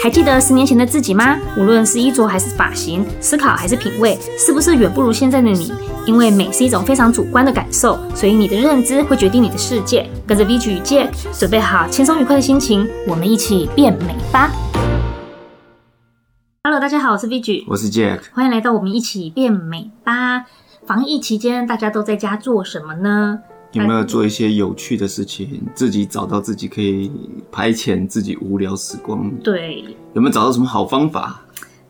还记得十年前的自己吗？无论是衣着还是发型，思考还是品味，是不是远不如现在的你？因为美是一种非常主观的感受，所以你的认知会决定你的世界。跟着 VG 与 Jack，准备好轻松愉快的心情，我们一起变美吧！Hello，大家好，我是 VG，我是 Jack，欢迎来到我们一起变美吧。防疫期间，大家都在家做什么呢？有没有做一些有趣的事情，自己找到自己可以排遣自己无聊时光？对，有没有找到什么好方法？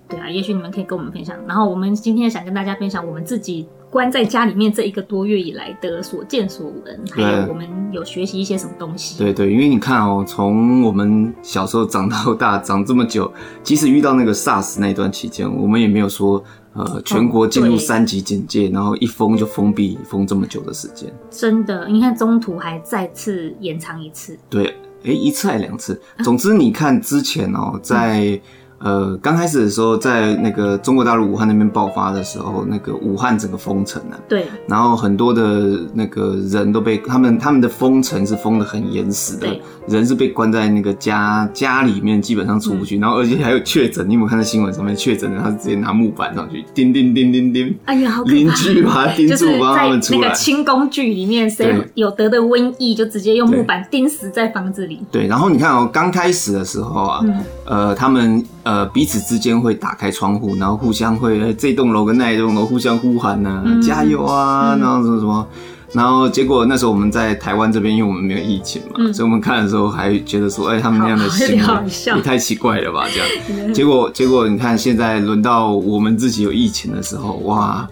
对啊，也许你们可以跟我们分享。然后我们今天想跟大家分享我们自己关在家里面这一个多月以来的所见所闻，还有我们有学习一些什么东西。对对，因为你看哦，从我们小时候长到大，长这么久，即使遇到那个 SARS 那段期间，我们也没有说。呃，全国进入三级警戒，然后一封就封闭，封这么久的时间，真的，你看中途还再次延长一次，对，哎、欸，一次还两次，总之你看之前哦、喔，在。嗯呃，刚开始的时候，在那个中国大陆武汉那边爆发的时候，那个武汉整个封城啊，对，然后很多的那个人都被他们他们的封城是封的很严实的，人是被关在那个家家里面，基本上出不去，嗯、然后而且还有确诊，你有没有看到新闻上面确诊的，他是直接拿木板上去钉钉钉钉钉，哎呀，好可怕，邻居把他 钉住，帮他们出来。那个清宫剧里面，谁有得的瘟疫，就直接用木板钉死在房子里。对，然后你看哦，刚开始的时候啊，嗯、呃，他们。呃，彼此之间会打开窗户，然后互相会、欸、这栋楼跟那一栋楼互相呼喊呢、啊，嗯、加油啊，嗯、然后什么什么，然后结果那时候我们在台湾这边，因为我们没有疫情嘛，嗯、所以我们看的时候还觉得说，哎、欸，他们那样的行为也太奇怪了吧，这样。结果结果你看，现在轮到我们自己有疫情的时候，哇，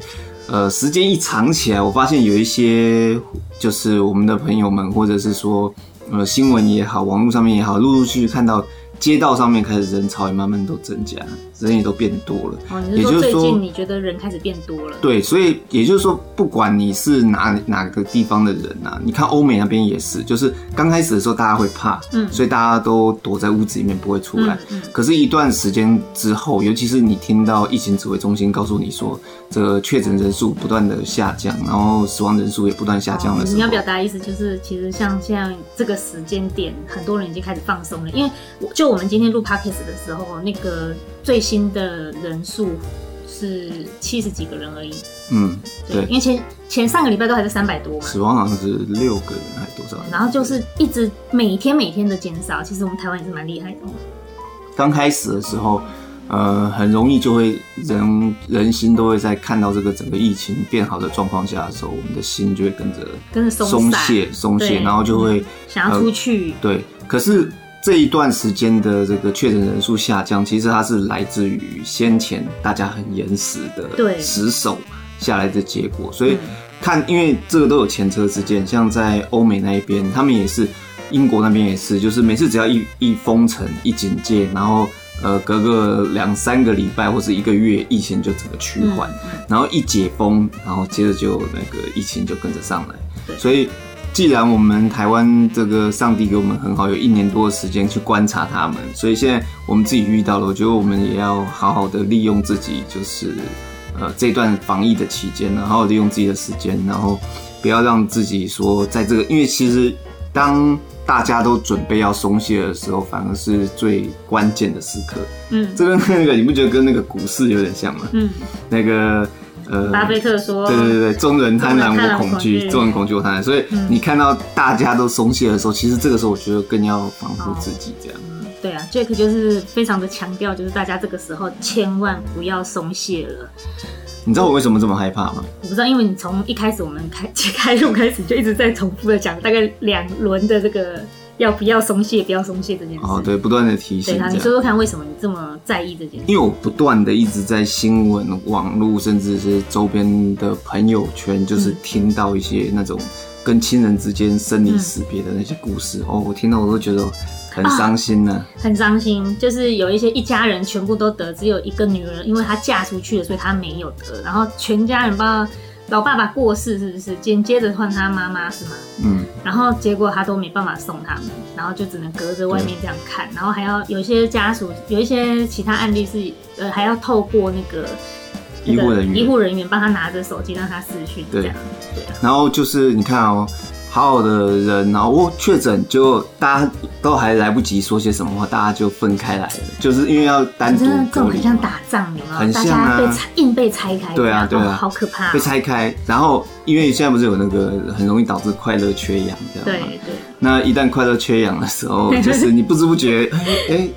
呃，时间一长起来，我发现有一些就是我们的朋友们，或者是说呃新闻也好，网络上面也好，陆陆续续看到。街道上面开始人潮也慢慢都增加，人也都变多了。哦，你是说最近你觉得人开始变多了？对，所以也就是说，不管你是哪哪个地方的人啊，你看欧美那边也是，就是刚开始的时候大家会怕，嗯，所以大家都躲在屋子里面不会出来。嗯，可是，一段时间之后，尤其是你听到疫情指挥中心告诉你说，这个确诊人数不断的下降，然后死亡人数也不断下降的时候，你要表达的意思就是，其实像现在这个时间点，很多人已经开始放松了，因为我就。我们今天录 podcast 的时候，那个最新的人数是七十几个人而已。嗯，对，对因为前前上个礼拜都还是三百多嘛，死亡好像是六个人还多少？然后就是一直每天每天的减少。其实我们台湾也是蛮厉害的。刚开始的时候，呃，很容易就会人人心都会在看到这个整个疫情变好的状况下的时候，我们的心就会跟着跟着松懈松懈，然后就会、嗯、想要出去。呃、对，可是。这一段时间的这个确诊人数下降，其实它是来自于先前大家很严实的死守下来的结果。所以看，因为这个都有前车之鉴，像在欧美那一边，他们也是，英国那边也是，就是每次只要一一封城、一警戒，然后呃隔个两三个礼拜或是一个月，疫情就整个趋缓，然后一解封，然后接着就那个疫情就跟着上来，所以。既然我们台湾这个上帝给我们很好，有一年多的时间去观察他们，所以现在我们自己遇到了，我觉得我们也要好好的利用自己，就是呃这段防疫的期间，然后利用自己的时间，然后不要让自己说在这个，因为其实当大家都准备要松懈的时候，反而是最关键的时刻。嗯，这跟那个你不觉得跟那个股市有点像吗？嗯，那个。呃，巴菲特说：“对对对，众人贪婪我恐惧，众人恐惧我贪婪。所以你看到大家都松懈的时候，嗯、其实这个时候我觉得更要防护自己，这样。嗯，对啊，Jack 就是非常的强调，就是大家这个时候千万不要松懈了。你知道我为什么这么害怕吗？我不知道，因为你从一开始我们开 开录开始就一直在重复的讲，大概两轮的这个。”要不要松懈？不要松懈这件事。哦，对，不断的提醒。对啊，你说说看，为什么你这么在意这件事？因为我不断的一直在新闻、网络，甚至是周边的朋友圈，就是听到一些那种跟亲人之间生离死别的那些故事。嗯、哦，我听到我都觉得很伤心呢、啊啊。很伤心，就是有一些一家人全部都得，只有一个女儿，因为她嫁出去了，所以她没有得。然后全家人不知道。老爸爸过世是不是？紧接着换他妈妈是吗？嗯。然后结果他都没办法送他们，然后就只能隔着外面这样看，然后还要有一些家属，有一些其他案例是呃还要透过那个医护人员，医护人员帮他拿着手机让他视讯这样。对。然后就是你看哦，好好的人，然后我确诊，就大家都还来不及说些什么话，大家就分开来了，就是因为要单独。真的这种很像打仗，有没有？很像啊。被拆，硬被拆开。对啊，对啊，好可怕。被拆开，然后因为现在不是有那个很容易导致快乐缺氧这样。对对。那一旦快乐缺氧的时候，就是你不知不觉，哎哎，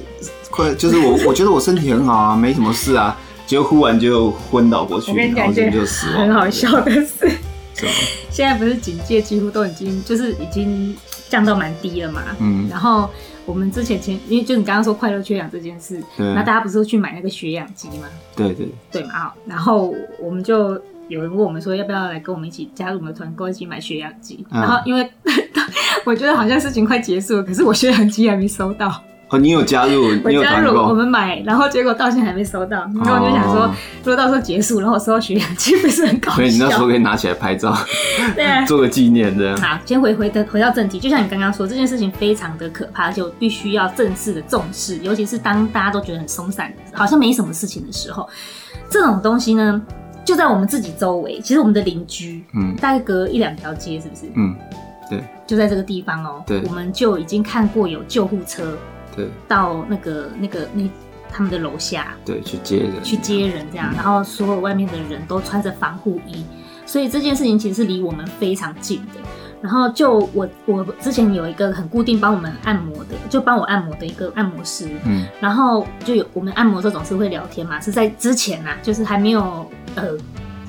快，就是我我觉得我身体很好啊，没什么事啊，结果忽然就昏倒过去，然后就死了。很好笑的是。现在不是警戒几乎都已经就是已经降到蛮低了嘛，嗯，然后我们之前前因为就你刚刚说快乐缺氧这件事，对，那大家不是去买那个血氧机吗？对对。对嘛，好，然后我们就有人问我们说要不要来跟我们一起加入我们的团购一起买血氧机，嗯，然后 因为我觉得好像事情快结束了，可是我血氧机还没收到。哦，你有加入，你有加入，我们买，然后结果到现在还没收到，然后我就想说，如果到时候结束，然后我收到血氧机，不是很搞笑？所以你那时候 可以拿起来拍照，对，做个纪念这样。好，先回回的回到正题，就像你刚刚说，这件事情非常的可怕，就必须要正式的重视，尤其是当大家都觉得很松散，好像没什么事情的时候，这种东西呢，就在我们自己周围，其实我们的邻居，嗯，大概隔一两条街，是不是？嗯，对，就在这个地方哦，对，我们就已经看过有救护车。对，到那个那个那他们的楼下，对，去接人，去接人这样，嗯、然后所有外面的人都穿着防护衣，所以这件事情其实是离我们非常近的。然后就我我之前有一个很固定帮我们按摩的，就帮我按摩的一个按摩师，嗯，然后就有我们按摩这种是会聊天嘛，是在之前呐、啊，就是还没有呃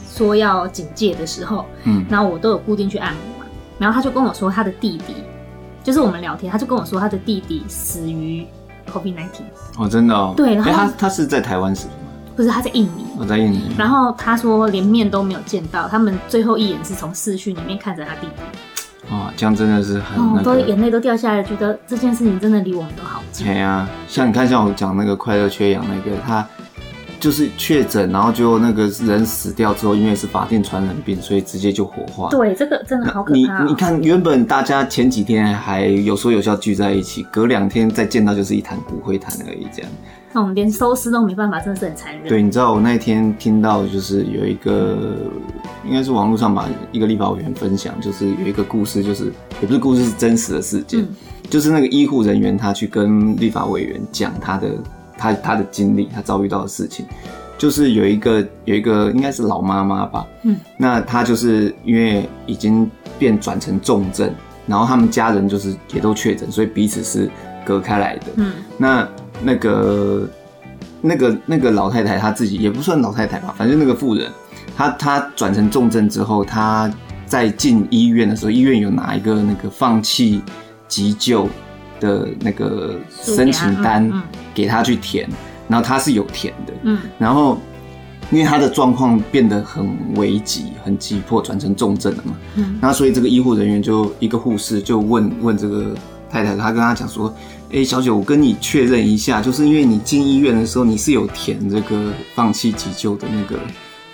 说要警戒的时候，嗯，然后我都有固定去按摩嘛，然后他就跟我说他的弟弟。就是我们聊天，他就跟我说他的弟弟死于 COVID-19。哦，真的哦。对，然后他他是在台湾死的吗？不是，他在印尼。我在印尼。然后他说连面都没有见到，他们最后一眼是从视讯里面看着他弟弟。哦，这样真的是很、那个，都眼泪都掉下来，觉得这件事情真的离我们都好近。对啊，像你看，像我讲那个快乐缺氧那个他。就是确诊，然后就那个人死掉之后，因为是法定传染病，所以直接就火化。对，这个真的好可怕。你你看，原本大家前几天还有说有笑聚在一起，隔两天再见到就是一坛骨灰坛而已，这样。那我们连收尸都没办法，真的是很残忍。对，你知道我那天听到就是有一个，应该是网络上吧一个立法委员分享，就是有一个故事，就是也不是故事，是真实的事件，嗯、就是那个医护人员他去跟立法委员讲他的。他他的经历，他遭遇到的事情，就是有一个有一个应该是老妈妈吧，嗯，那他就是因为已经变转成重症，然后他们家人就是也都确诊，所以彼此是隔开来的，嗯，那那个那个那个老太太她自己也不算老太太吧，反正那个妇人，她她转成重症之后，她在进医院的时候，医院有拿一个那个放弃急救的那个申请单给他去填，然后他是有填的，嗯，然后因为他的状况变得很危急、很急迫，转成重症了嘛，嗯，那所以这个医护人员就一个护士就问问这个太太，他跟他讲说，哎，小姐，我跟你确认一下，就是因为你进医院的时候你是有填这个放弃急救的那个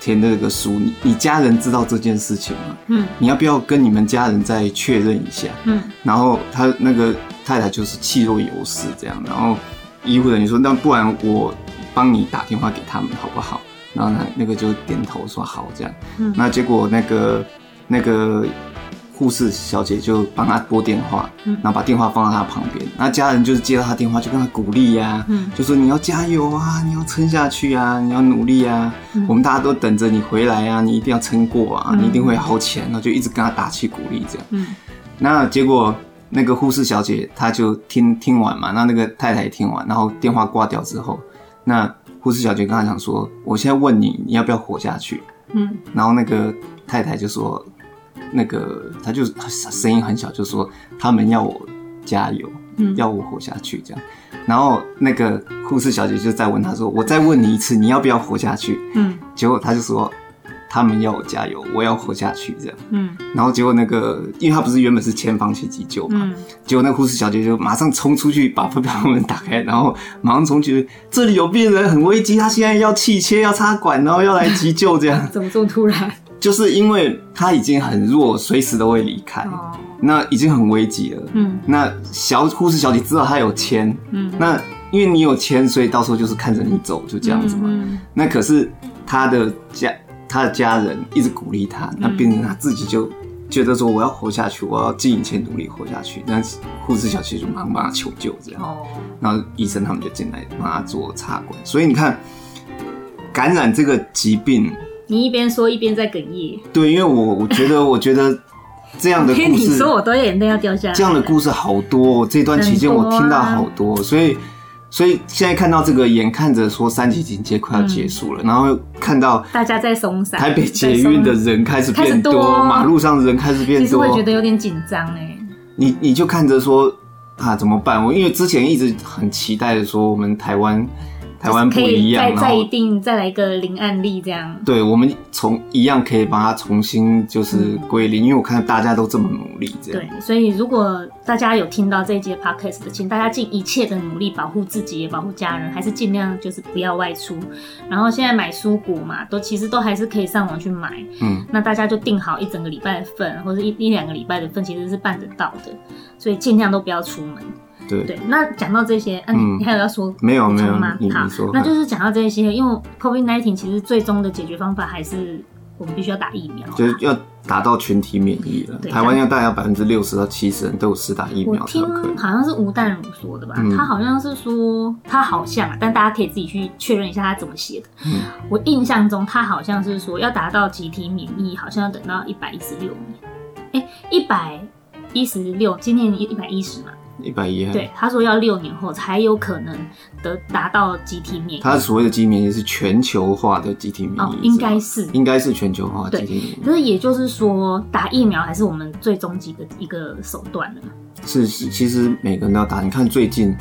填的这个书，你你家人知道这件事情吗？嗯，你要不要跟你们家人再确认一下？嗯，然后他那个。太太就是气若游丝这样，然后医护人员说：“那不然我帮你打电话给他们好不好？”然后呢，那个就点头说好这样。嗯，那结果那个那个护士小姐就帮他拨电话，嗯，然后把电话放到他旁边。那家人就是接到他电话就跟他鼓励呀，嗯，就说你要加油啊，你要撑下去啊，你要努力啊，嗯，我们大家都等着你回来啊，你一定要撑过啊，你一定会好起来。然后就一直跟他打气鼓励这样。嗯，那结果。那个护士小姐，她就听听完嘛，那那个太太也听完，然后电话挂掉之后，那护士小姐跟她讲说：“我现在问你，你要不要活下去？”嗯，然后那个太太就说：“那个，他就声音很小，就说他们要我加油，嗯，要我活下去这样。”然后那个护士小姐就再问他说：“我再问你一次，你要不要活下去？”嗯，结果他就说。他们要我加油，我要活下去，这样。嗯，然后结果那个，因为他不是原本是前方去急救嘛，嗯，结果那护士小姐就马上冲出去把飞镖门打开，然后马上冲去，这里有病人很危机，他现在要气切，要插管，然后要来急救，这样。怎么这么突然？就是因为他已经很弱，随时都会离开，哦，那已经很危急了。嗯，那小护士小姐知道他有签，嗯，那因为你有签，所以到时候就是看着你走，就这样子嘛。那可是他的家。他的家人一直鼓励他，那变成他自己就觉得说我要活下去，我要尽一切努力活下去。那护士小姐就马上帮他求救，这样，然后医生他们就进来帮他做插管。所以你看，感染这个疾病，你一边说一边在哽咽。对，因为我我觉得，我觉得这样的 故事，你说我都眼泪要掉下来。这样的故事好多，这段期间我听到好多，多啊、所以。所以现在看到这个，眼看着说三级警戒快要结束了，嗯、然后看到大家在松散，台北捷运的人开始变多，多马路上的人开始变多，其实会觉得有点紧张哎。你你就看着说啊，怎么办？我因为之前一直很期待的说，我们台湾。台湾不一样，再再一定再来一个零案例这样。对，我们从一样可以把它重新就是归零，嗯、因为我看大家都这么努力这样。对，所以如果大家有听到这一节 podcast 的，请大家尽一切的努力保护自己，也保护家人，还是尽量就是不要外出。然后现在买蔬果嘛，都其实都还是可以上网去买。嗯，那大家就订好一整个礼拜的份，或者一一两个礼拜的份，其实是办得到的。所以尽量都不要出门。对，对，那讲到这些，嗯、啊，你还有要说没有没有吗？好，那就是讲到这些，因为 COVID nineteen 其实最终的解决方法还是我们必须要打疫苗，就是要达到群体免疫了。台湾要大概百分之六十到七十人都有施打疫苗。我听好像是吴淡如说的吧，嗯、他好像是说他好像，但大家可以自己去确认一下他怎么写的。嗯、我印象中他好像是说要达到集体免疫，好像要等到一百一十六年，哎，一百一十六，今年一百一十嘛。一百一，对，他说要六年后才有可能得达到集体免疫。他所谓的集体免疫是全球化的集体免疫，哦，应该是，应该是全球化的集体免疫。可是也就是说，打疫苗还是我们最终极的一个手段了。是是，其实每个人都要打。你看最近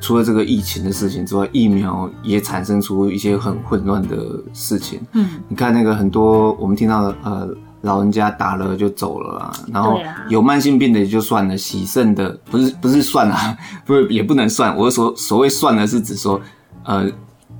除了这个疫情的事情之外，疫苗也产生出一些很混乱的事情。嗯，你看那个很多我们听到的呃。老人家打了就走了啊，然后有慢性病的也就算了，洗肾的不是不是算啊，不是也不能算。我所所谓算的是指说，呃，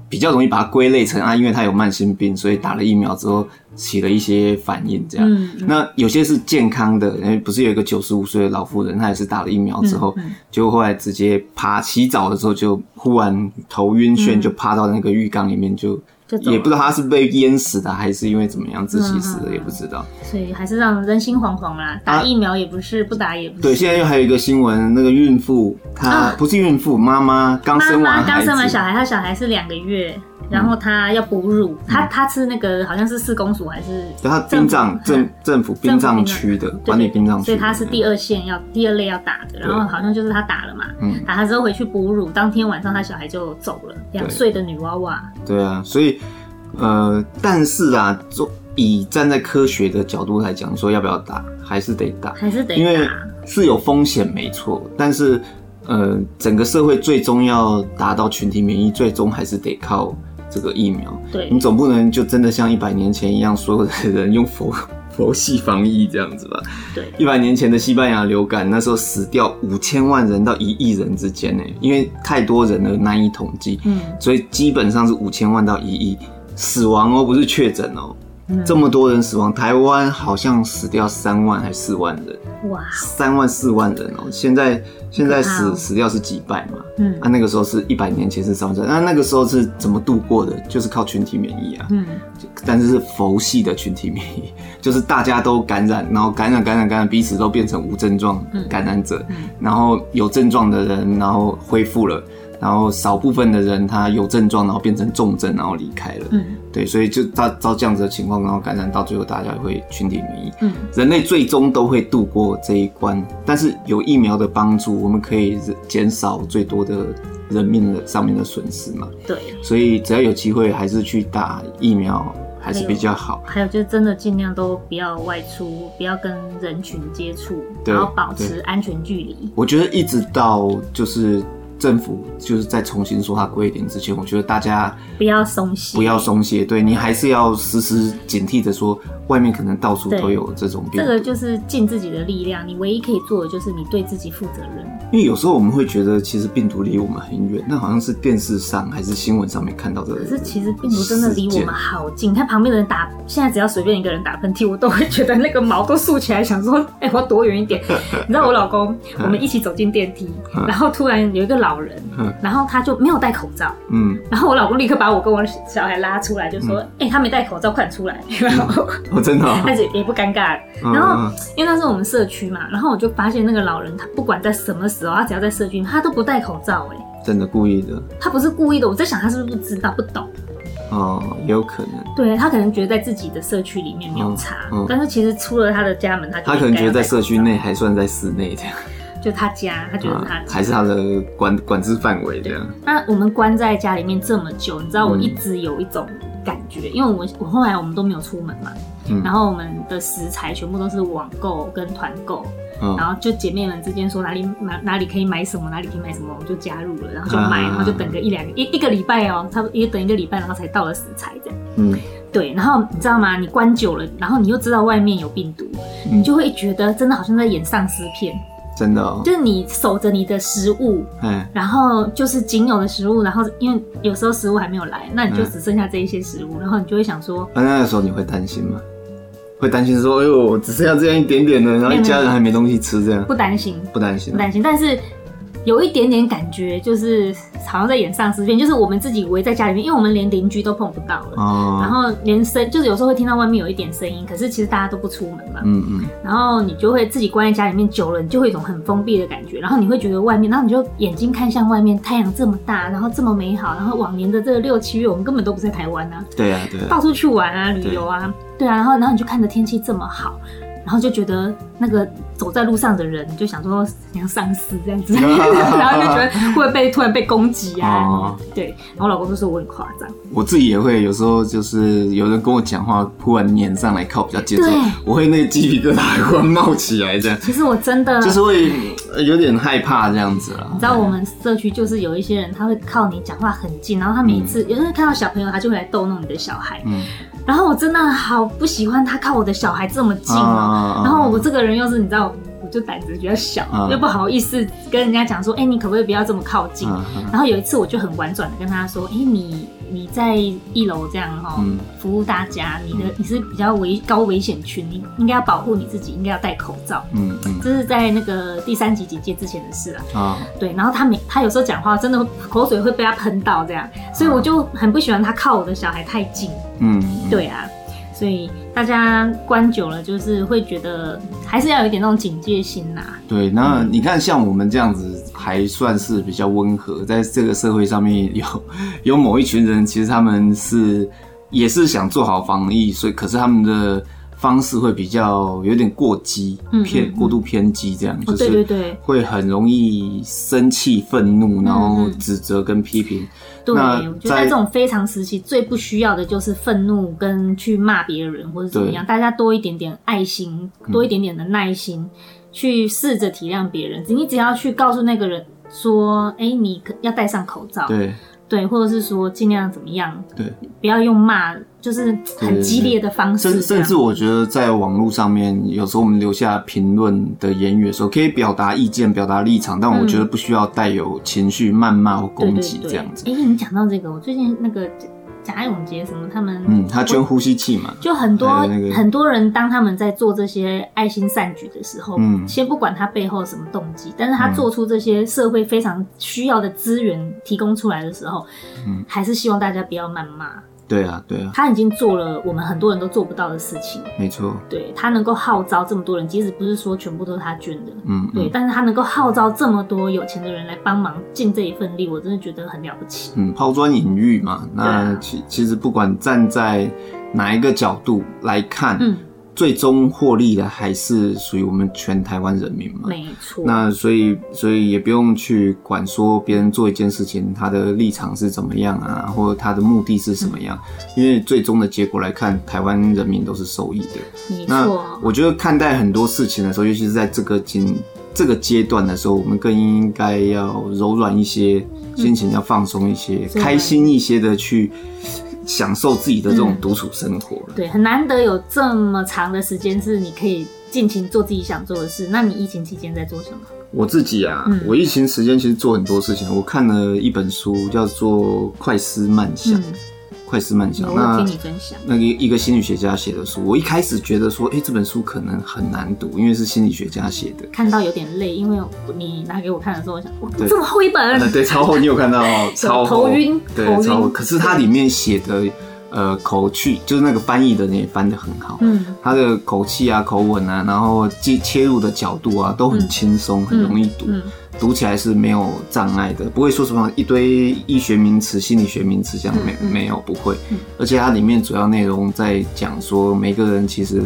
比较容易把它归类成啊，因为他有慢性病，所以打了疫苗之后起了一些反应这样。那有些是健康的，因为不是有一个九十五岁的老妇人，她也是打了疫苗之后，就、后来直接趴洗澡的时候就忽然头晕眩，就趴到那个浴缸里面就。也不知道他是被淹死的，还是因为怎么样窒息死的，也不知道。所以还是让人心惶惶啦。打疫苗也不是，不打也不是。对，现在又还有一个新闻，那个孕妇，她不是孕妇，妈妈刚生完，刚生完小孩，她小孩是两个月，然后他要哺乳，他他吃那个好像是四公所还是？对，她殡葬政政府殡葬区的管理殡葬区，所以他是第二线要第二类要打的，然后好像就是他打了嘛，打他之后回去哺乳，当天晚上他小孩就走了，两岁的女娃娃。对啊，所以。呃，但是啊，就以站在科学的角度来讲，说要不要打，还是得打，还是得打，因为是有风险，没错。但是，呃，整个社会最终要达到群体免疫，最终还是得靠这个疫苗。对，你总不能就真的像一百年前一样，所有的人用佛 佛系防疫这样子吧？对，一百年前的西班牙流感，那时候死掉五千万人到一亿人之间呢，因为太多人了难以统计，嗯，所以基本上是五千万到一亿。死亡哦，不是确诊哦，嗯、这么多人死亡，台湾好像死掉三万还是四万人，哇，三万四万人哦，现在现在死死掉是几百嘛，嗯，啊，那个时候是一百年前是三万，那那个时候是怎么度过的？就是靠群体免疫啊，嗯，但是是佛系的群体免疫，就是大家都感染，然后感染感染感染，彼此都变成无症状感染者，嗯嗯、然后有症状的人然后恢复了。然后少部分的人他有症状，然后变成重症，然后离开了。嗯，对，所以就照照这样子的情况，然后感染到最后，大家会群体免疫。嗯，人类最终都会度过这一关，但是有疫苗的帮助，我们可以减少最多的人命的上面的损失嘛。对，所以只要有机会，还是去打疫苗还是比较好。还有就是真的尽量都不要外出，不要跟人群接触，然后保持安全距离。我觉得一直到就是。政府就是在重新说它归零之前，我觉得大家不要松懈，不要松懈。对，你还是要时时警惕着说，外面可能到处都有这种病。这个就是尽自己的力量，你唯一可以做的就是你对自己负责任。因为有时候我们会觉得，其实病毒离我们很远，那好像是电视上还是新闻上面看到的。可是其实病毒真的离我们好近，看旁边的人打，现在只要随便一个人打喷嚏，我都会觉得那个毛都竖起来，想说，哎、欸，我要躲远一点。你知道我老公，我们一起走进电梯，然后突然有一个老。老人，嗯，然后他就没有戴口罩，嗯，然后我老公立刻把我跟我小孩拉出来，就说：“哎、他没戴口罩，快点出来。”然后我真的，但是也不尴尬。然后因为那是我们社区嘛，然后我就发现那个老人，他不管在什么时候，他只要在社区，他都不戴口罩，哎，真的故意的。他不是故意的，我在想他是不是不知道、不懂。哦，也有可能。对，他可能觉得在自己的社区里面没有差，嗯嗯、但是其实出了他的家门，他他可能觉得在社区内还算在室内这样。就他家，他觉得他还是他的管管制范围这样。那我们关在家里面这么久，你知道我一直有一种感觉，嗯、因为我我后来我们都没有出门嘛，嗯、然后我们的食材全部都是网购跟团购。嗯、然后就姐妹们之间说哪里哪哪里可以买什么，哪里可以买什么，我们就加入了，然后就买，然后就等个一两个一一个礼拜哦，差不多也等一个礼拜，然后才到了食材这样。嗯，对，然后你知道吗？你关久了，然后你又知道外面有病毒，嗯、你就会觉得真的好像在演丧尸片。真的哦，就是你守着你的食物，嗯，然后就是仅有的食物，然后因为有时候食物还没有来，那你就只剩下这一些食物，嗯、然后你就会想说，那那个时候你会担心吗？会担心说，哎呦，只剩下这样一点点的，然后一家人还没东西吃，这样。不担心，不担心，不担心，但是。有一点点感觉，就是好像在演丧尸片，就是我们自己围在家里面，因为我们连邻居都碰不到了，哦、然后连声，就是有时候会听到外面有一点声音，可是其实大家都不出门嘛，嗯嗯，然后你就会自己关在家里面久了，你就会一种很封闭的感觉，然后你会觉得外面，然后你就眼睛看向外面，太阳这么大，然后这么美好，然后往年的这个六七月，我们根本都不在台湾啊，对啊对啊，到处去玩啊，旅游啊，对，对啊，然后然后你就看着天气这么好。然后就觉得那个走在路上的人，就想说像丧尸这样子，然后就觉得会被突然被攻击啊？哦、对，然后我老公就说我很夸张。我自己也会有时候就是有人跟我讲话，突然黏上来靠比较近，对我会那个鸡皮疙瘩会冒起来这样。其实我真的就是会有点害怕这样子了。你知道我们社区就是有一些人，他会靠你讲话很近，然后他每一次有时候看到小朋友，他就会来逗弄你的小孩。嗯。然后我真的好不喜欢他靠我的小孩这么近哦。然后我这个人又是你知道，我就胆子比较小，又不好意思跟人家讲说，哎，你可不可以不要这么靠近？然后有一次我就很婉转的跟他说，哎，你你在一楼这样哈，服务大家，你的你是比较危高危险群，你应该要保护你自己，应该要戴口罩。嗯嗯，这是在那个第三级警戒之前的事啊。啊，对。然后他每他有时候讲话真的口水会被他喷到这样，所以我就很不喜欢他靠我的小孩太近。嗯，对啊，所以大家关久了，就是会觉得还是要有一点那种警戒心呐。对，那你看，像我们这样子，还算是比较温和，在这个社会上面有 有某一群人，其实他们是也是想做好防疫，所以可是他们的。方式会比较有点过激，偏过度偏激，这样就是会很容易生气、愤怒，然后指责跟批评。对，我觉得在这种非常时期，最不需要的就是愤怒跟去骂别人或者怎么样。大家多一点点爱心，多一点点的耐心，去试着体谅别人。你只要去告诉那个人说：“哎，你要戴上口罩。”对。对，或者是说尽量怎么样？对，不要用骂，就是很激烈的方式。甚甚至我觉得在网络上面，有时候我们留下评论的言语的时候，可以表达意见、表达立场，但我觉得不需要带有情绪、谩骂或攻击这样子。哎，你讲到这个，我最近那个。贾永杰什么？他们嗯，他捐呼吸器嘛，就很多、那个、很多人，当他们在做这些爱心善举的时候，嗯，先不管他背后什么动机，但是他做出这些社会非常需要的资源提供出来的时候，嗯，还是希望大家不要谩骂。对啊，对啊，他已经做了我们很多人都做不到的事情。没错，对，他能够号召这么多人，即使不是说全部都是他捐的，嗯，嗯，对，但是他能够号召这么多有钱的人来帮忙尽这一份力，我真的觉得很了不起。嗯，抛砖引玉嘛，那其其实不管站在哪一个角度来看，嗯。最终获利的还是属于我们全台湾人民嘛？没错。那所以，所以也不用去管说别人做一件事情，他的立场是怎么样啊，或者他的目的是什么样？嗯、因为最终的结果来看，台湾人民都是受益的。没错。那我觉得看待很多事情的时候，尤其是在这个阶这个阶段的时候，我们更应该要柔软一些，心情要放松一些，嗯、开心一些的去。享受自己的这种独处生活、嗯、对，很难得有这么长的时间是你可以尽情做自己想做的事。那你疫情期间在做什么？我自己啊，嗯、我疫情时间其实做很多事情。我看了一本书，叫做《快思慢想》。嗯快思慢想。那听你分享。那个一个心理学家写的书，我一开始觉得说，哎、欸，这本书可能很难读，因为是心理学家写的。看到有点累，因为你拿给我看的时候，我想，哇，这么厚一本。对，对，超厚，你有看到？超厚，头晕，对，超厚。可是它里面写的。呃，口气就是那个翻译的人也翻得很好，嗯，他的口气啊、口吻啊，然后切切入的角度啊，都很轻松，嗯、很容易读，嗯嗯、读起来是没有障碍的，不会说什么一堆医学名词、心理学名词这样没、嗯、没有不会，嗯、而且它里面主要内容在讲说每个人其实。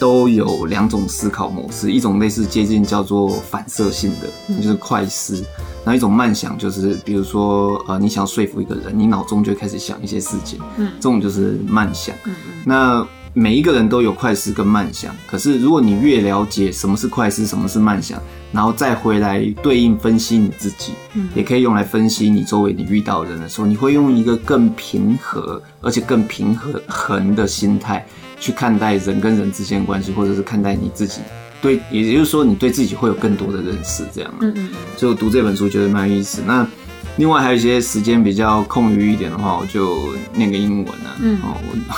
都有两种思考模式，一种类似接近叫做反射性的，嗯、就是快思；然后一种慢想，就是比如说呃，你想说服一个人，你脑中就开始想一些事情，嗯，这种就是慢想。那每一个人都有快思跟慢想，可是如果你越了解什么是快思，什么是慢想，然后再回来对应分析你自己，嗯，也可以用来分析你周围你遇到的人的时候，你会用一个更平和而且更平和衡的心态。去看待人跟人之间的关系，或者是看待你自己，对，也就是说你对自己会有更多的认识，这样。嗯嗯。所以我读这本书觉得蛮有意思。那另外还有一些时间比较空余一点的话，我就念个英文啊。嗯。哦，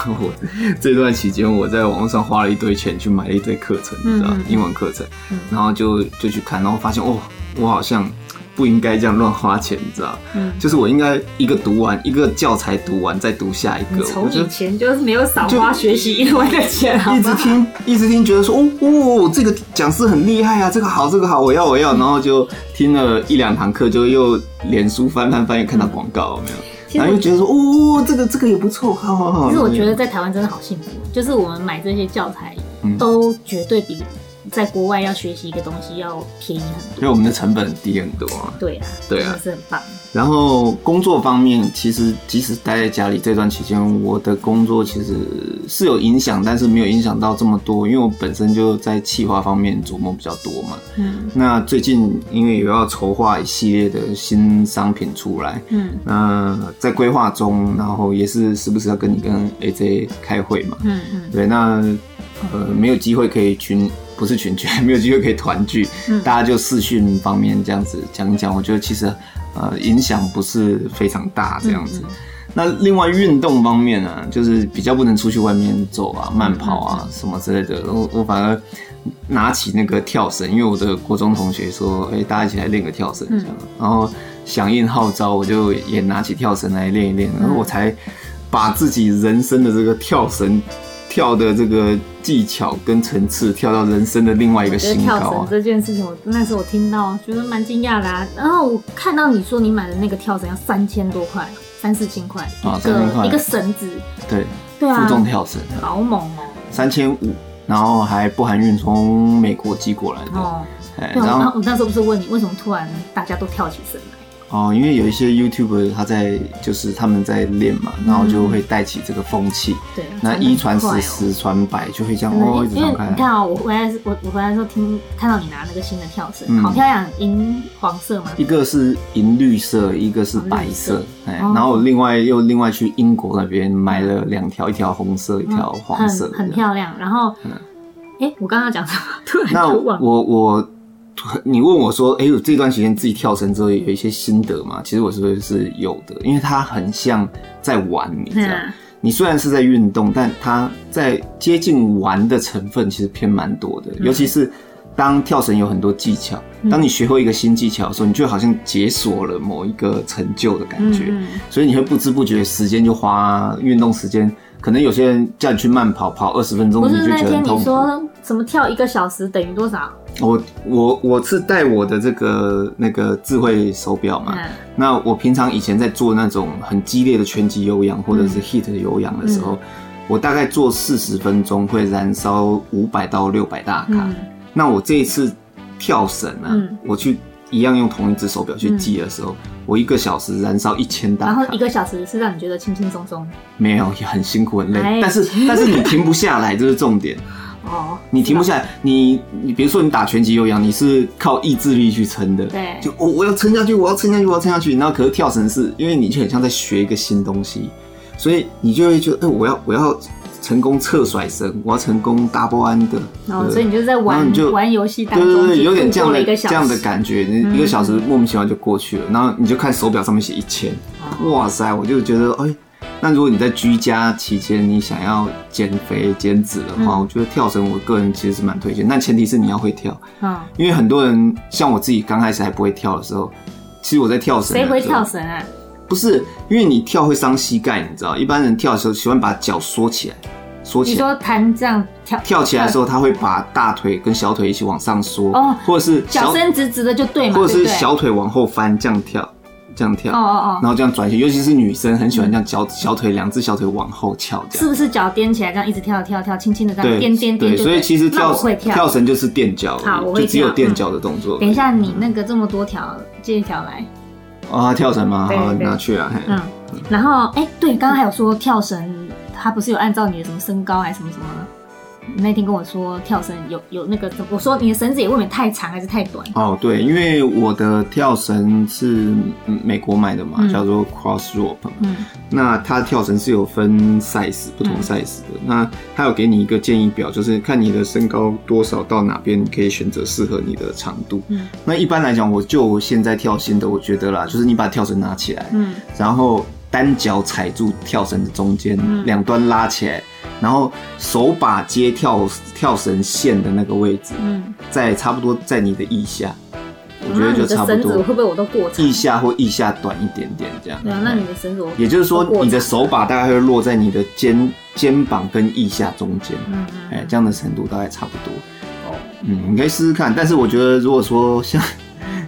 我 我这段期间我在网络上花了一堆钱去买了一堆课程，你知道，英文课程。嗯。然后就就去看，然后发现哦，我好像。不应该这样乱花钱，你知道？嗯，就是我应该一个读完一个教材读完再读下一个。从以前就是没有少花学习英文的钱，一直听一直听，觉得说哦哦，这个讲师很厉害啊，这个好这个好，我要我要，然后就听了一两堂课，就又脸书翻翻翻，又看到广告，有没有？然后又觉得说哦，这个这个也不错，好好好。其实我觉得在台湾真的好幸福，就是我们买这些教材都绝对比。在国外要学习一个东西要便宜很多，因为我们的成本低很多啊。对啊，对啊，是很棒。然后工作方面，其实即使待在家里这段期间，我的工作其实是有影响，但是没有影响到这么多，因为我本身就在企划方面琢磨比较多嘛。嗯。那最近因为有要筹划一系列的新商品出来，嗯，那在规划中，然后也是时不时要跟你跟 AJ 开会嘛。嗯嗯。对，那呃没有机会可以群。不是群聚，没有机会可以团聚，嗯、大家就视讯方面这样子讲一讲，我觉得其实呃影响不是非常大这样子。那另外运动方面呢、啊，就是比较不能出去外面走啊、慢跑啊什么之类的。我我反而拿起那个跳绳，因为我的国中同学说，哎、欸，大家一起来练个跳绳这样，嗯、然后响应号召，我就也拿起跳绳来练一练，然后我才把自己人生的这个跳绳。跳的这个技巧跟层次，跳到人生的另外一个新高啊！跳绳这件事情，我那时候我听到觉得蛮惊讶的啊。然后我看到你说你买的那个跳绳要三千多块，三四千块啊，一个绳子，对对啊，负重跳绳，好猛哦，三千五，然后还不含运，从美国寄过来的哦。然后我那时候不是问你，为什么突然大家都跳起绳来？哦，因为有一些 YouTuber 他在就是他们在练嘛，然后就会带起这个风气。对，那一传十，十传百，就会这样哦，一直传开。你看啊，我回来我我回来的时候听看到你拿那个新的跳绳，好漂亮，银黄色嘛。一个是银绿色，一个是白色，哎，然后另外又另外去英国那边买了两条，一条红色，一条黄色，很漂亮。然后，哎，我刚刚讲什么？突然那我我。你问我说：“哎、欸，我这段时间自己跳绳之后有一些心得吗？”其实我是不是有的？因为它很像在玩，你知道？嗯、你虽然是在运动，但它在接近玩的成分其实偏蛮多的。嗯、尤其是当跳绳有很多技巧，当你学会一个新技巧的时候，你就好像解锁了某一个成就的感觉。嗯、所以你会不知不觉时间就花运动时间。可能有些人叫你去慢跑，跑二十分钟，你就觉得。你说什么跳一个小时等于多少？我我我是带我的这个那个智慧手表嘛。嗯、那我平常以前在做那种很激烈的拳击有氧或者是的有氧的时候，嗯、我大概做四十分钟会燃烧五百到六百大卡。嗯、那我这一次跳绳啊，嗯、我去。一样用同一只手表去记的时候，嗯、我一个小时燃烧一千大卡。然后一个小时是让你觉得轻轻松松？没有，也很辛苦很累。哎、但是 但是你停不下来，这是重点。哦，你停不下来，你你比如说你打拳击有氧，你是靠意志力去撑的。对，就我我要撑下去，我要撑下去，我要撑下去。然后可是跳绳是因为你就很像在学一个新东西，所以你就会觉得，哎、欸，我要我要。成功侧甩绳，我要成功 double under。哦，所以你就在玩就玩游戏当中，对对对，有点这样的这样的感觉，一个小时莫名其妙就过去了。然后你就看手表上面写一千，哇塞，我就觉得哎，那如果你在居家期间，你想要减肥减脂的话，嗯、我觉得跳绳，我个人其实是蛮推荐。但前提是你要会跳，嗯，因为很多人像我自己刚开始还不会跳的时候，其实我在跳绳。谁会跳绳啊？不是，因为你跳会伤膝盖，你知道，一般人跳的时候喜欢把脚缩起来。缩起来，你说弹这样跳跳起来的时候，他会把大腿跟小腿一起往上缩，哦，或者是脚伸直直的就对嘛，或者是小腿往后翻这样跳，这样跳，哦哦哦，然后这样转起，尤其是女生很喜欢这样脚小腿两只小腿往后翘，这样。是不是脚踮起来这样一直跳跳跳，轻轻的这样颠颠颠，所以其实跳跳。绳就是垫脚，好，我会就只有垫脚的动作。等一下，你那个这么多条，借一条来。啊，跳绳吗？好，拿去啊。嗯，然后哎，对，刚刚还有说跳绳。他不是有按照你的什么身高还是什么什么？你那天跟我说跳绳有有那个，我说你的绳子也未免太长还是太短？哦，对，因为我的跳绳是美国买的嘛，嗯、叫做 Cross Rope。嗯，那它跳绳是有分 size 不同 size 的。嗯、那它有给你一个建议表，就是看你的身高多少到哪边，你可以选择适合你的长度。嗯，那一般来讲，我就现在跳新的，我觉得啦，就是你把跳绳拿起来，嗯，然后。单脚踩住跳绳的中间，两、嗯、端拉起来，然后手把接跳跳绳线的那个位置，嗯，在差不多在你的腋下，嗯、我觉得就差不多。会不会我都过长？腋下或腋下短一点点这样。对啊，那你的绳子，也就是说你的手把大概会落在你的肩肩膀跟腋下中间，嗯嗯，哎，这样的程度大概差不多。哦，嗯，你可以试试看，但是我觉得如果说像。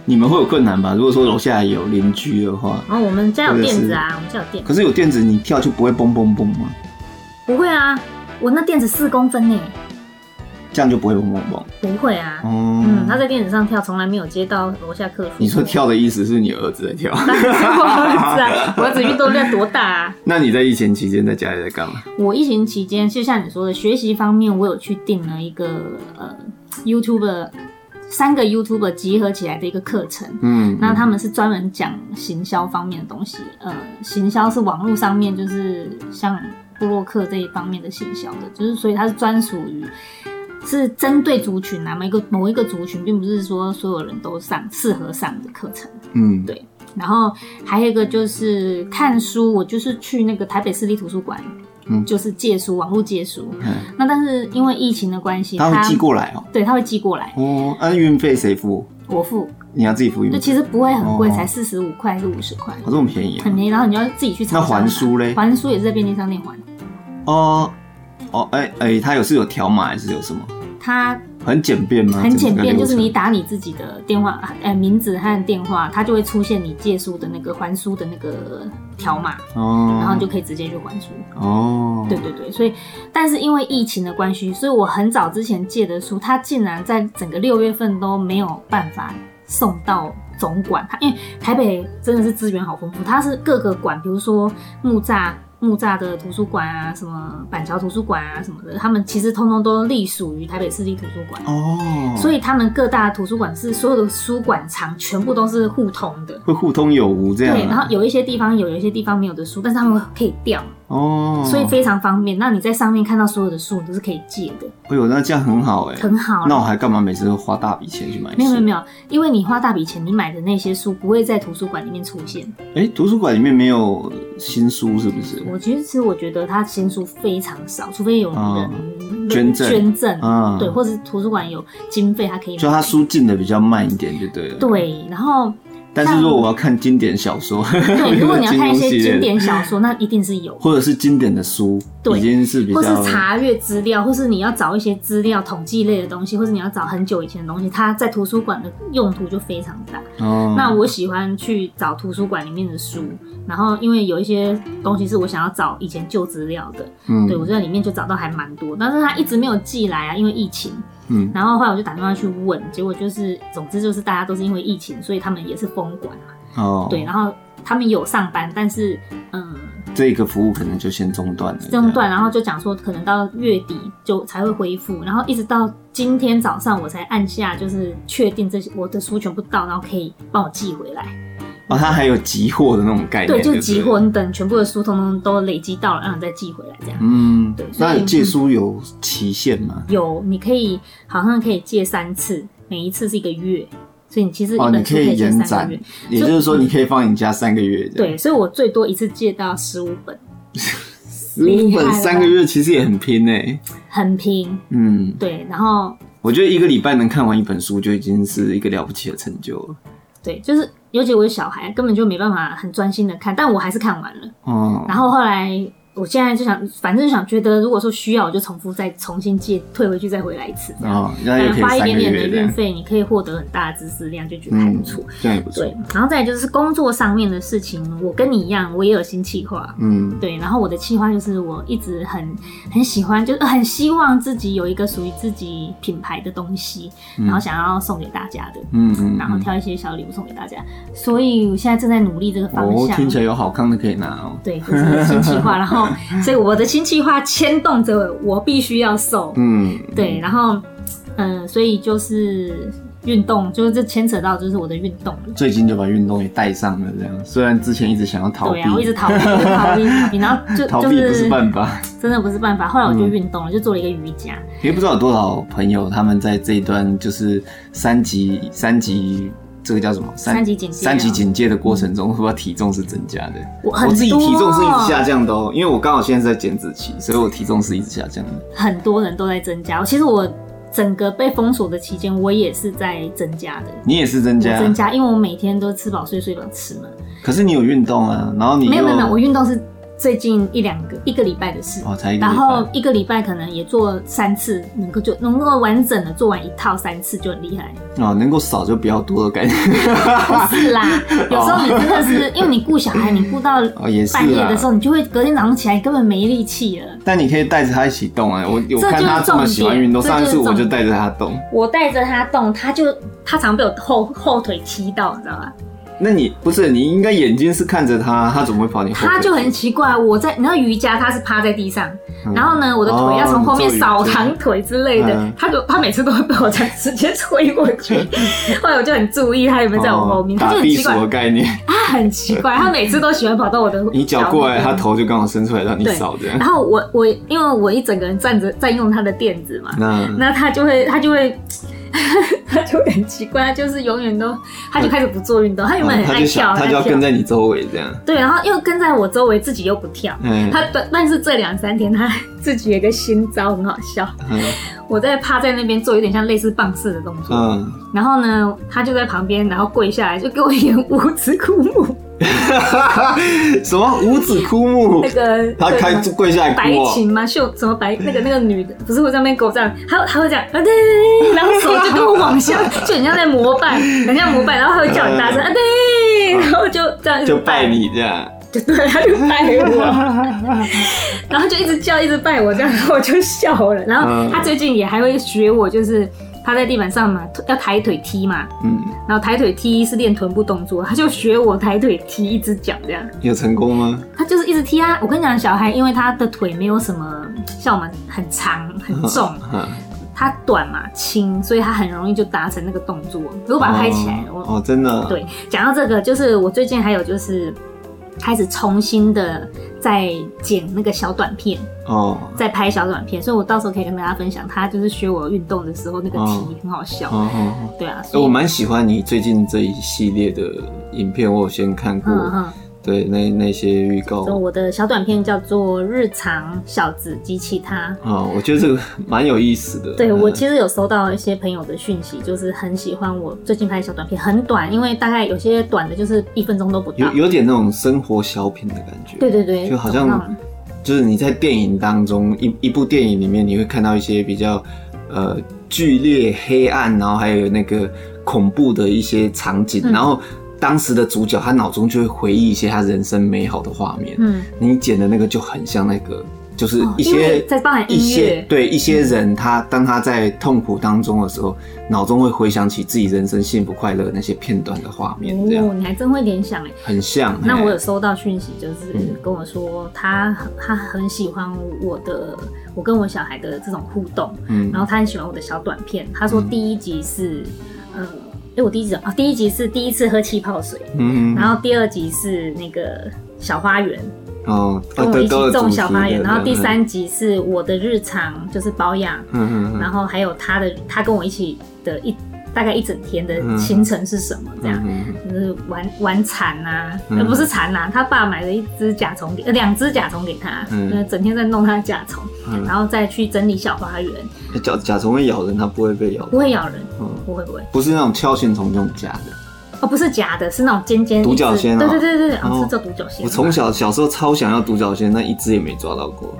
你们会有困难吧？如果说楼下有邻居的话，哦，我们家有垫子啊，我们家有垫。可是有垫子，你跳就不会嘣嘣嘣吗？不会啊，我那垫子四公分呢，这样就不会蹦蹦蹦。不会啊，嗯，他在垫子上跳，从来没有接到楼下客服。你说跳的意思是你儿子在跳？我儿子啊，我儿子运动量多大啊？那你在疫情期间在家里在干嘛？我疫情期间就像你说的，学习方面，我有去订了一个呃 YouTube。三个 YouTuber 集合起来的一个课程，嗯，那他们是专门讲行销方面的东西，呃，行销是网络上面就是像部落客这一方面的行销的，就是所以它是专属于是针对族群啊，某一个某一个族群，并不是说所有人都上适合上的课程，嗯，对。然后还有一个就是看书，我就是去那个台北市立图书馆。嗯，就是借书，网络借书。嗯，那但是因为疫情的关系，他会寄过来哦。对，他会寄过来。哦，那运费谁付？我付。你要自己付运费？就其实不会很贵，才四十五块还是五十块？这么便宜？很便宜。然后你要自己去查。那还书嘞？还书也是在便利商店还。哦哦，哎哎，它有是有条码还是有什么？它。很简便吗？很简便，就是你打你自己的电话，呃，名字和电话，它就会出现你借书的那个还书的那个条码，哦，然后你就可以直接去还书。哦，对对对，所以，但是因为疫情的关系，所以我很早之前借的书，它竟然在整个六月份都没有办法送到总馆。它因为台北真的是资源好丰富，它是各个馆，比如说木栅。木栅的图书馆啊，什么板桥图书馆啊，什么的，他们其实通通都隶属于台北市立图书馆哦，所以他们各大图书馆是所有的书馆藏全部都是互通的，会互通有无这样。对，然后有一些地方有，有一些地方没有的书，但是他们可以调。哦，所以非常方便。那你在上面看到所有的书，你都是可以借的。哎呦，那这样很好哎，很好。那我还干嘛每次都花大笔钱去买书？没有没有没有，因为你花大笔钱，你买的那些书不会在图书馆里面出现。哎、欸，图书馆里面没有新书是不是？我其实我觉得它新书非常少，除非有人、哦、捐赠捐赠啊，对，或者是图书馆有经费，它可以。就它书进的比较慢一点就对了。对，然后。但是如果我要看经典小说，对，如果你要看一些经典小说，那一定是有，或者是经典的书，对，已经是比较，或是查阅资料，或是你要找一些资料统计类的东西，或是你要找很久以前的东西，它在图书馆的用途就非常大。哦，那我喜欢去找图书馆里面的书，然后因为有一些东西是我想要找以前旧资料的，嗯，对，我在里面就找到还蛮多，但是它一直没有寄来啊，因为疫情。嗯，然后后来我就打电话去问，结果就是，总之就是大家都是因为疫情，所以他们也是封馆嘛。哦，对，然后他们有上班，但是嗯，这个服务可能就先中断了。中断，然后就讲说可能到月底就才会恢复，然后一直到今天早上我才按下就是确定这些我的书全部到，然后可以帮我寄回来。哦，它还有集货的那种概念，对，就是集货，你等全部的书通通都累积到了，然后再寄回来这样。嗯，对。那借书有期限吗？有，你可以好像可以借三次，每一次是一个月，所以你其实哦，你可以延展。也就是说，你可以放你家三个月。对，所以我最多一次借到十五本。十五本三个月其实也很拼诶，很拼。嗯，对。然后我觉得一个礼拜能看完一本书就已经是一个了不起的成就了。对，就是尤其我的小孩根本就没办法很专心的看，但我还是看完了。哦。然后后来。我现在就想，反正就想觉得，如果说需要，我就重复再重新借退回去，再回来一次。哦，那也可以花一点点的运费，你可以获得很大的知识量，就觉得还不错。这样也不错，对。然后再来就是工作上面的事情，我跟你一样，我也有新企划。嗯，对。然后我的企划就是我一直很很喜欢，就是很希望自己有一个属于自己品牌的东西，然后想要送给大家的。嗯嗯。然后挑一些小礼物送给大家，所以我现在正在努力这个方向。哦，听起来有好康的可以拿哦。对，就是新企划，然后。所以我的新计划牵动着我必须要瘦，嗯，对，然后，嗯、呃，所以就是运动，就是这牵扯到就是我的运动。最近就把运动也带上了，这样。虽然之前一直想要逃避，对啊，我一直逃避，逃避，逃避，然后就逃避不是办法，真的不是办法。后来我就运动了，嗯、就做了一个瑜伽。也不知道有多少朋友他们在这一段就是三级三级。这个叫什么？三级警戒。三级警戒的过程中，会不会体重是增加的？我我自己体重是一直下降的哦，因为我刚好现在在减脂期，所以我体重是一直下降的。很多人都在增加，其实我整个被封锁的期间，我也是在增加的。你也是增加？增加，因为我每天都吃饱睡，睡饱吃嘛。可是你有运动啊，然后你没有没有，我运动是。最近一两个一个礼拜的事，哦，才一个拜。然后一个礼拜可能也做三次，能够就能够完整的做完一套三次就很厉害。哦，能够少就比较多的感觉。不是啦，有时候你真的是因为你顾小孩，你顾到半夜的时候，你就会隔天早上起来根本没力气了。但你可以带着他一起动啊，我有看他这么喜欢运动，上一次我就带着他动。我带着他动，他就他常被我后后腿踢到，你知道吗？那你不是你应该眼睛是看着他，他怎么会跑你后面？他就很奇怪，我在你知道瑜伽他是趴在地上，嗯、然后呢，我的腿要从后面扫堂腿之类的，哦、他就他每次都会被我这样直接推过去。后来我就很注意他有没有在我后面，哦、他就很奇怪。的概念，他很奇怪，他每次都喜欢跑到我的 你脚过来，他头就刚好伸出来让你扫的。然后我我因为我一整个人站着在用他的垫子嘛，那那他就会他就会。他 就很奇怪，他就是永远都，他就开始不做运动。他原本很爱跳，他就要跟在你周围这样。对，然后又跟在我周围，自己又不跳。嗯。他但但是这两三天他 自己有一个新招，很好笑。嗯。我在趴在那边做有点像类似棒式的动作。嗯。然后呢，他就在旁边，然后跪下来就给我演五子哭木。什么五子枯木？那个他开跪下来哭。白琴吗？秀什么白？那个那个女的不是会在那边狗这样，他他会这样啊对，然后手就跟我往下，就很像在膜拜，很像膜拜，然后他会叫你大声 啊对，然后就这样就拜你这样，就 对，他就拜我，然后就一直叫一直拜我这样，然后我就笑了。然后他最近也还会学我，就是。趴在地板上嘛，要抬腿踢嘛，嗯，然后抬腿踢是练臀部动作，他 就学我抬腿踢一只脚这样。有成功吗？他就是一直踢啊！我跟你讲，小孩因为他的腿没有什么像我们很长很重，他短嘛轻，所以他很容易就达成那个动作。如果把他拍起来，哦，我哦，真的。对，讲到这个，就是我最近还有就是。开始重新的在剪那个小短片哦，在拍小短片，所以我到时候可以跟大家分享，他就是学我运动的时候那个题很好笑，哦哦哦、对啊，所以我蛮喜欢你最近这一系列的影片，我有先看过。嗯嗯对，那那些预告，我的小短片叫做《日常小子及其他》。哦，我觉得这个 蛮有意思的。对，我其实有收到一些朋友的讯息，就是很喜欢我最近拍的小短片，很短，因为大概有些短的，就是一分钟都不到。有有点那种生活小品的感觉。对对对，就好像就是你在电影当中一一部电影里面，你会看到一些比较呃剧烈、黑暗，然后还有那个恐怖的一些场景，嗯、然后。当时的主角，他脑中就会回忆一些他人生美好的画面。嗯，你剪的那个就很像那个，就是一些在包含一些对一些人，他当他在痛苦当中的时候，脑中会回想起自己人生幸福快乐那些片段的画面。这样，你还真会联想哎，很像。那我有收到讯息，就是跟我说他他很喜欢我的我跟我小孩的这种互动，嗯，然后他很喜欢我的小短片。他说第一集是嗯。哎，我第一集啊，第一集是第一次喝气泡水，嗯，然后第二集是那个小花园，哦，跟我一起种小花园，然后第三集是我的日常，就是保养，嗯嗯，然后还有他的，他跟我一起的一大概一整天的行程是什么，这样、嗯、就是玩玩蚕啊，呃、嗯、不是蚕啊，他爸买了一只甲虫给，呃两只甲虫给他，嗯，整天在弄他的甲虫，嗯、然后再去整理小花园。甲甲虫会咬人，它不会被咬，不会咬人，嗯，不会不会，不是那种跳形虫这种假的。哦，不是假的，是那种尖尖独角仙。对对对对，是叫独角仙。我从小小时候超想要独角仙，但一只也没抓到过。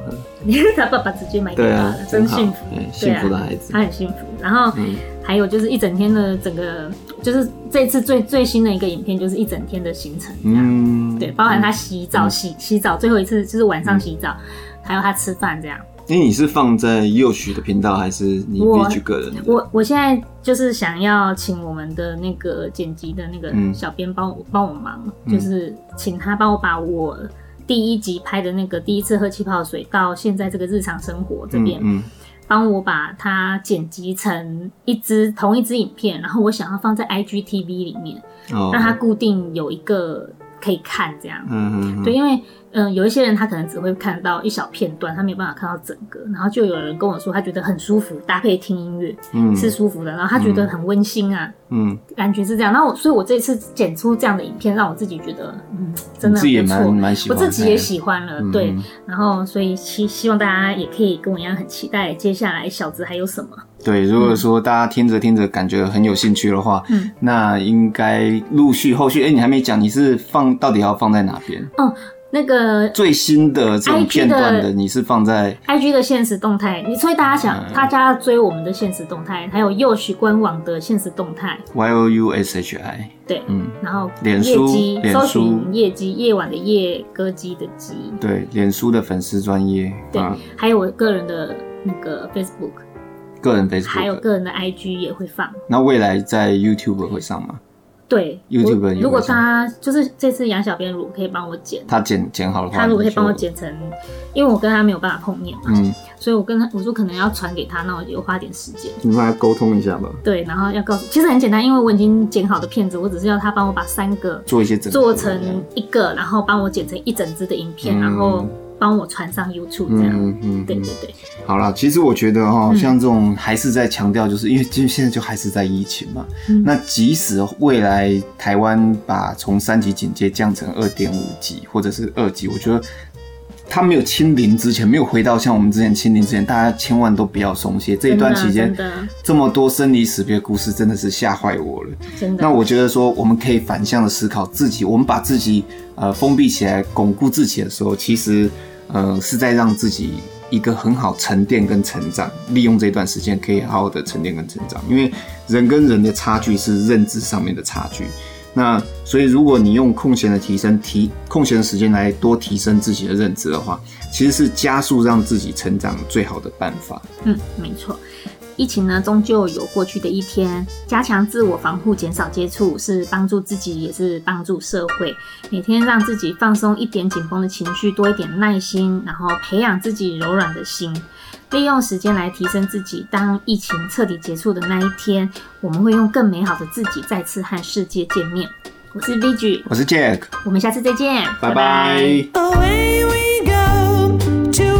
他爸爸直接买给他了，真幸福，幸福的孩子。他很幸福。然后还有就是一整天的整个，就是这次最最新的一个影片，就是一整天的行程。嗯，对，包含他洗澡、洗洗澡，最后一次就是晚上洗澡，还有他吃饭这样。哎，你是放在 Yoshi 的频道，还是你必须个人？我我现在就是想要请我们的那个剪辑的那个小编帮我帮我忙，嗯、就是请他帮我把我第一集拍的那个第一次喝气泡水到现在这个日常生活这边，帮、我把它剪辑成一支同一支影片，然后我想要放在 IGTV 里面，哦、让它固定有一个可以看这样。嗯嗯，嗯对，因为。嗯，有一些人他可能只会看到一小片段，他没有办法看到整个。然后就有人跟我说，他觉得很舒服，搭配听音乐，嗯，是舒服的。然后他觉得很温馨啊，嗯，感觉是这样。然后我，所以我这次剪出这样的影片，让我自己觉得，嗯，真的不错，我自己也喜欢了，对。然后，所以希希望大家也可以跟我一样很期待接下来小子还有什么。对，如果说大家听着听着感觉很有兴趣的话，嗯，那应该陆续后续，哎，你还没讲，你是放到底要放在哪边？哦。那个最新的这种片段的，你是放在 IG 的现实动态，你所以大家想，大家追我们的现实动态，还有 Youshi 官网的现实动态，Y O U S H I，对，嗯，然后脸书，搜寻夜机，夜晚的夜，歌姬的姬，对，脸书的粉丝专业，对，还有我个人的那个 Facebook，个人 Facebook，还有个人的 IG 也会放。那未来在 YouTube 会上吗？对，YouTube 如果他就是这次杨小编如果可以帮我剪，他剪剪好的话，他如果可以帮我剪成，因为我跟他没有办法碰面嘛，嗯，所以我跟他我说可能要传给他，那我就花点时间，你们来沟通一下吧。对，然后要告诉，其实很简单，因为我已经剪好的片子，我只是要他帮我把三个做一些整做成一个，然后帮我剪成一整支的影片，然后。帮我传上 YouTube 这样，嗯嗯，对对对。好了，其实我觉得哈，像这种还是在强调，就是因为就现在就还是在疫情嘛。那即使未来台湾把从三级警戒降成二点五级或者是二级，我觉得他没有清零之前，没有回到像我们之前清零之前，大家千万都不要松懈。这一段期间这么多生离死别故事，真的是吓坏我了。真的。那我觉得说，我们可以反向的思考自己，我们把自己呃封闭起来，巩固自己的时候，其实。呃，是在让自己一个很好沉淀跟成长，利用这段时间可以好好的沉淀跟成长。因为人跟人的差距是认知上面的差距，那所以如果你用空闲的提升提空闲的时间来多提升自己的认知的话，其实是加速让自己成长最好的办法。嗯，没错。疫情呢，终究有过去的一天。加强自我防护，减少接触，是帮助自己，也是帮助社会。每天让自己放松一点紧绷的情绪，多一点耐心，然后培养自己柔软的心，利用时间来提升自己。当疫情彻底结束的那一天，我们会用更美好的自己再次和世界见面。我是 BG，我是 Jack，我们下次再见，拜拜。Away we go, to